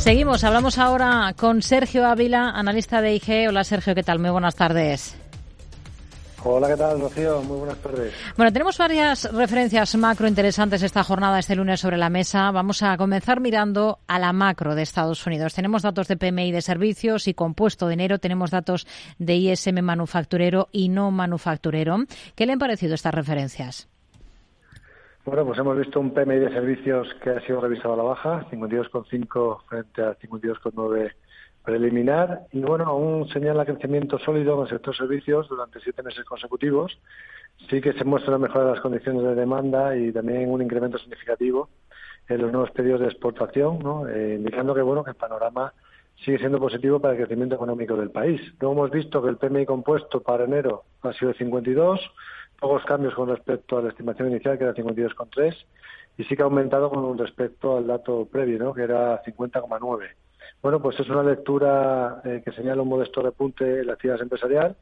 Seguimos, hablamos ahora con Sergio Ávila, analista de IG. Hola Sergio, ¿qué tal? Muy buenas tardes. Hola, ¿qué tal, Rocío? Muy buenas tardes. Bueno, tenemos varias referencias macro interesantes esta jornada, este lunes sobre la mesa. Vamos a comenzar mirando a la macro de Estados Unidos. Tenemos datos de PMI de servicios y compuesto de enero. Tenemos datos de ISM manufacturero y no manufacturero. ¿Qué le han parecido estas referencias? Bueno, pues hemos visto un PMI de servicios que ha sido revisado a la baja, 52,5 frente a 52,9 preliminar y bueno, aún señala crecimiento sólido en el sector servicios durante siete meses consecutivos. Sí que se muestra una mejora de las condiciones de demanda y también un incremento significativo en los nuevos pedidos de exportación, ¿no? Eh, indicando que bueno que el panorama sigue siendo positivo para el crecimiento económico del país. Luego hemos visto que el PMI compuesto para enero ha sido de 52, pocos cambios con respecto a la estimación inicial que era 52,3 y sí que ha aumentado con respecto al dato previo, ¿no? que era 50,9. Bueno, pues es una lectura eh, que señala un modesto repunte en la actividad empresarial,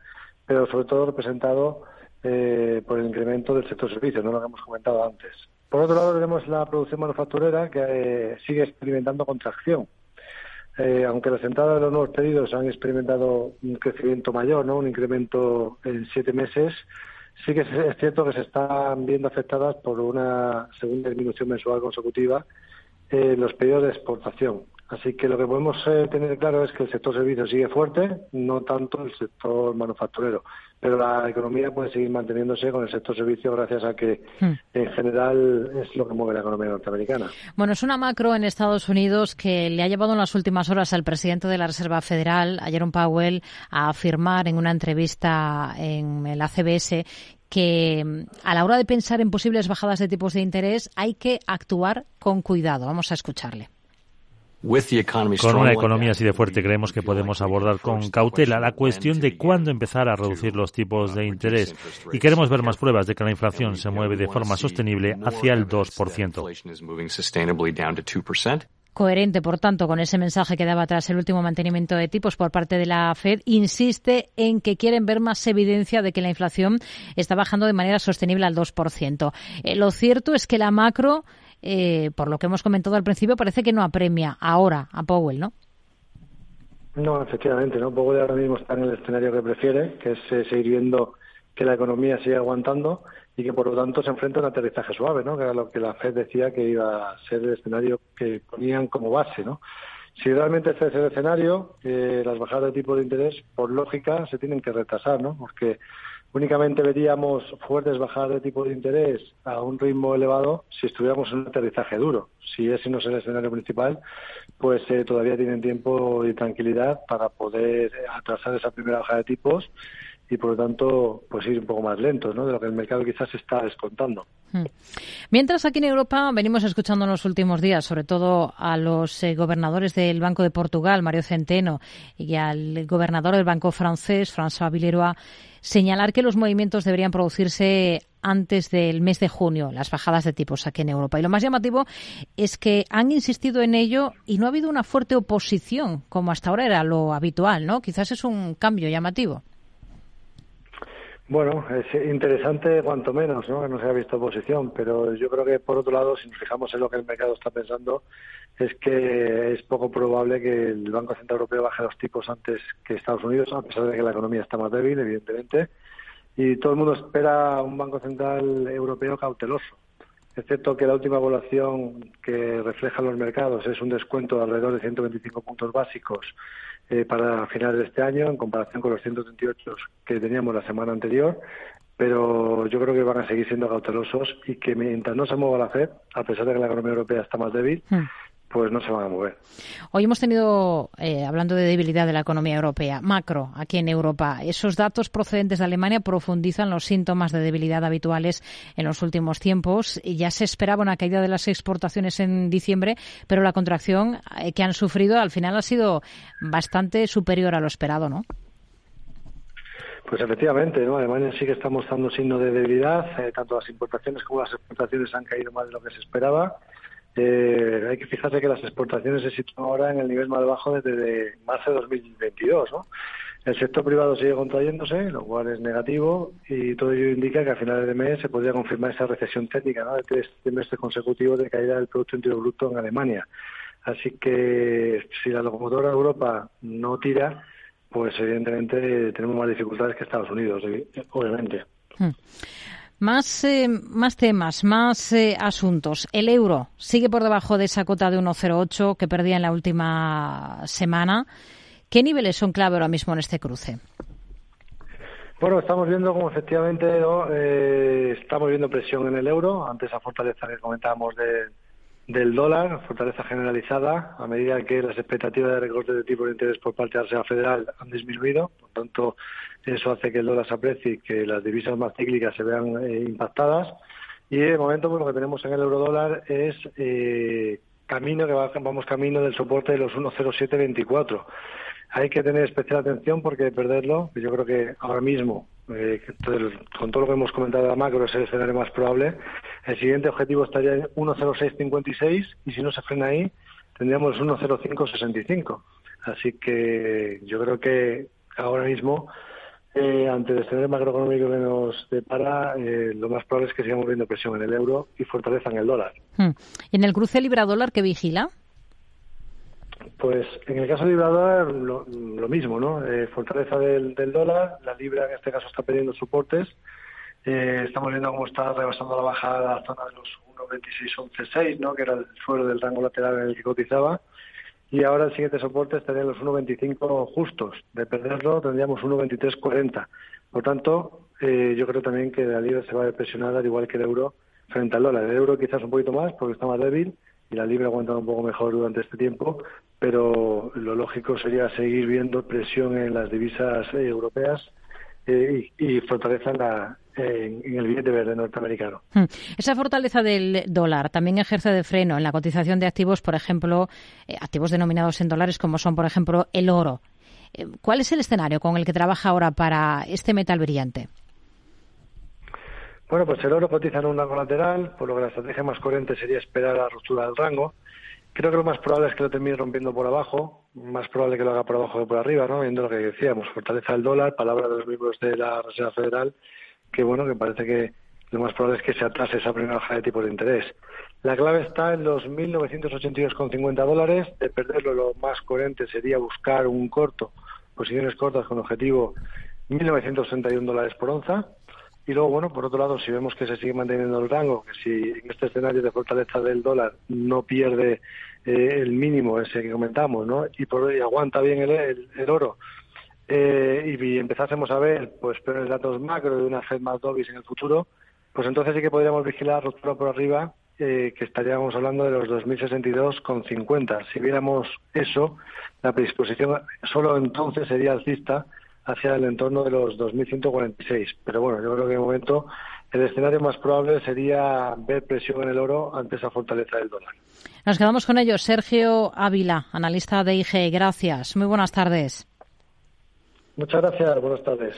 pero sobre todo representado eh, por el incremento del sector servicios, no lo que hemos comentado antes. Por otro lado, tenemos la producción manufacturera que eh, sigue experimentando contracción. aunque las entradas de los nuevos pedidos han experimentado un crecimiento mayor, ¿no? un incremento en siete meses, sí que es cierto que se están viendo afectadas por una segunda disminución mensual consecutiva en los pedidos de exportación. Así que lo que podemos eh, tener claro es que el sector servicios sigue fuerte, no tanto el sector manufacturero, pero la economía puede seguir manteniéndose con el sector servicios gracias a que hmm. en general es lo que mueve la economía norteamericana. Bueno, es una macro en Estados Unidos que le ha llevado en las últimas horas al presidente de la Reserva Federal, a Jerome Powell, a afirmar en una entrevista en la CBS que a la hora de pensar en posibles bajadas de tipos de interés hay que actuar con cuidado. Vamos a escucharle. Con una economía así de fuerte creemos que podemos abordar con cautela la cuestión de cuándo empezar a reducir los tipos de interés y queremos ver más pruebas de que la inflación se mueve de forma sostenible hacia el 2%. Coherente, por tanto, con ese mensaje que daba tras el último mantenimiento de tipos por parte de la Fed, insiste en que quieren ver más evidencia de que la inflación está bajando de manera sostenible al 2%. Eh, lo cierto es que la macro eh, por lo que hemos comentado al principio, parece que no apremia ahora a Powell, ¿no? No, efectivamente, ¿no? Powell ahora mismo está en el escenario que prefiere, que es eh, seguir viendo que la economía sigue aguantando y que por lo tanto se enfrenta a un aterrizaje suave, ¿no? Que era lo que la Fed decía que iba a ser el escenario que ponían como base, ¿no? Si realmente este es el escenario, eh, las bajadas de tipo de interés, por lógica, se tienen que retrasar, ¿no? Porque únicamente veríamos fuertes bajadas de tipo de interés a un ritmo elevado si estuviéramos en un aterrizaje duro. Si ese no es el escenario principal, pues eh, todavía tienen tiempo y tranquilidad para poder atrasar esa primera bajada de tipos y por lo tanto pues ir un poco más lentos ¿no? de lo que el mercado quizás está descontando. Hmm. Mientras aquí en Europa venimos escuchando en los últimos días, sobre todo a los eh, gobernadores del Banco de Portugal, Mario Centeno, y al gobernador del Banco francés, François Villeroy, señalar que los movimientos deberían producirse antes del mes de junio, las bajadas de tipos aquí en Europa. Y lo más llamativo es que han insistido en ello y no ha habido una fuerte oposición, como hasta ahora era lo habitual, ¿no? Quizás es un cambio llamativo. Bueno, es interesante cuanto menos, ¿no? Que no se haya visto oposición, pero yo creo que por otro lado, si nos fijamos en lo que el mercado está pensando, es que es poco probable que el Banco Central Europeo baje los tipos antes que Estados Unidos, a pesar de que la economía está más débil, evidentemente, y todo el mundo espera un Banco Central Europeo cauteloso, excepto que la última evaluación que refleja los mercados es un descuento de alrededor de 125 puntos básicos eh, para finales de este año en comparación con los 138 que teníamos la semana anterior, pero yo creo que van a seguir siendo cautelosos y que mientras no se mueva la FED, a pesar de que la economía europea está más débil, hmm pues no se van a mover. Hoy hemos tenido, eh, hablando de debilidad de la economía europea, macro aquí en Europa, esos datos procedentes de Alemania profundizan los síntomas de debilidad habituales en los últimos tiempos. Ya se esperaba una caída de las exportaciones en diciembre, pero la contracción eh, que han sufrido al final ha sido bastante superior a lo esperado, ¿no? Pues efectivamente, ¿no? Alemania sí que está mostrando signos de debilidad, eh, tanto las importaciones como las exportaciones han caído más de lo que se esperaba eh, hay que fijarse que las exportaciones se sitúan ahora en el nivel más bajo desde marzo de 2022. ¿no? El sector privado sigue contrayéndose, lo cual es negativo, y todo ello indica que a finales de mes se podría confirmar esa recesión técnica de tres trimestres consecutivos de caída del Producto Interior Bruto en Alemania. Así que si la locomotora de Europa no tira, pues evidentemente tenemos más dificultades que Estados Unidos, obviamente. Hmm. Más, eh, más temas, más eh, asuntos. El euro sigue por debajo de esa cota de 1,08 que perdía en la última semana. ¿Qué niveles son clave ahora mismo en este cruce? Bueno, estamos viendo como efectivamente eh, estamos viendo presión en el euro ante esa fortaleza que comentábamos del dólar, fortaleza generalizada, a medida que las expectativas de recorte de tipo de interés por parte de la Reserva Federal han disminuido. Por tanto, eso hace que el dólar se aprecie y que las divisas más cíclicas se vean eh, impactadas. Y de momento, pues, lo que tenemos en el euro dólar es eh, camino que vamos camino del soporte de los 1,0724 hay que tener especial atención porque perderlo, yo creo que ahora mismo, eh, con todo lo que hemos comentado de la macro, es el escenario más probable. El siguiente objetivo estaría en 1.0656 y si no se frena ahí, tendríamos 1.0565. Así que yo creo que ahora mismo, eh, ante el escenario macroeconómico que nos depara, eh, lo más probable es que sigamos viendo presión en el euro y fortaleza en el dólar. Hmm. ¿Y en el cruce libra-dólar qué vigila? Pues en el caso de Libra lo, lo mismo, ¿no? Eh, fortaleza del, dólar, la libra en este caso está perdiendo soportes. Eh, estamos viendo cómo está rebasando la bajada a la zona de los 1.26.11.6, ¿no? Que era el suelo del rango lateral en el que cotizaba. Y ahora el siguiente soporte estaría en los 1.25 justos. De perderlo tendríamos 1.23.40. Por tanto, eh, yo creo también que la libra se va a presionar al igual que el euro frente al dólar. El euro quizás un poquito más porque está más débil y la libra ha aguantado un poco mejor durante este tiempo, pero lo lógico sería seguir viendo presión en las divisas eh, europeas eh, y, fortaleza en, el billete verde norteamericano. Hmm. Esa fortaleza del dólar también ejerce de freno en la cotización de activos, por ejemplo, eh, activos denominados en dólares como son, por ejemplo, el oro. ¿Cuál es el escenario con el que trabaja ahora para este metal brillante? Bueno, pues el oro cotiza en un rango lateral, por lo que la estrategia más coherente sería esperar a la ruptura del rango. Creo que lo más probable es que lo termine rompiendo por abajo, más probable que lo haga por abajo que por arriba, ¿no? Viendo lo que decíamos, fortaleza del dólar, palabra de los miembros de la Reserva Federal, que bueno, que parece que lo más probable es que se atrase esa primera bajada de tipo de interés. La clave está en los 1.982,50 dólares. De perderlo, lo más coherente sería buscar un corto, posiciones cortas con objetivo 1.961 dólares por onza. Y luego, bueno, por otro lado, si vemos que se sigue manteniendo el rango, que si en este escenario de fortaleza del dólar no pierde eh, el mínimo ese que comentamos, ¿no? Y, por, y aguanta bien el, el, oro, eh, y, empezásemos a ver, pues, peores datos macro de una Fed más dovis en el futuro, pues entonces sí que podríamos vigilar ruptura por arriba, eh, que estaríamos hablando de los 2062,50. Si viéramos eso, la predisposición solo entonces sería alcista hacia el entorno de los 2.146. Pero bueno, yo creo que de momento el escenario más probable sería ver presión en el oro ante esa fortaleza del dólar. Nos quedamos con ellos. Sergio Ávila, analista de IG. Gracias. Muy buenas tardes. Muchas gracias. Buenas tardes.